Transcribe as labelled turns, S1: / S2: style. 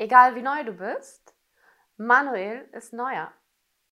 S1: Egal wie neu du bist, Manuel ist neuer.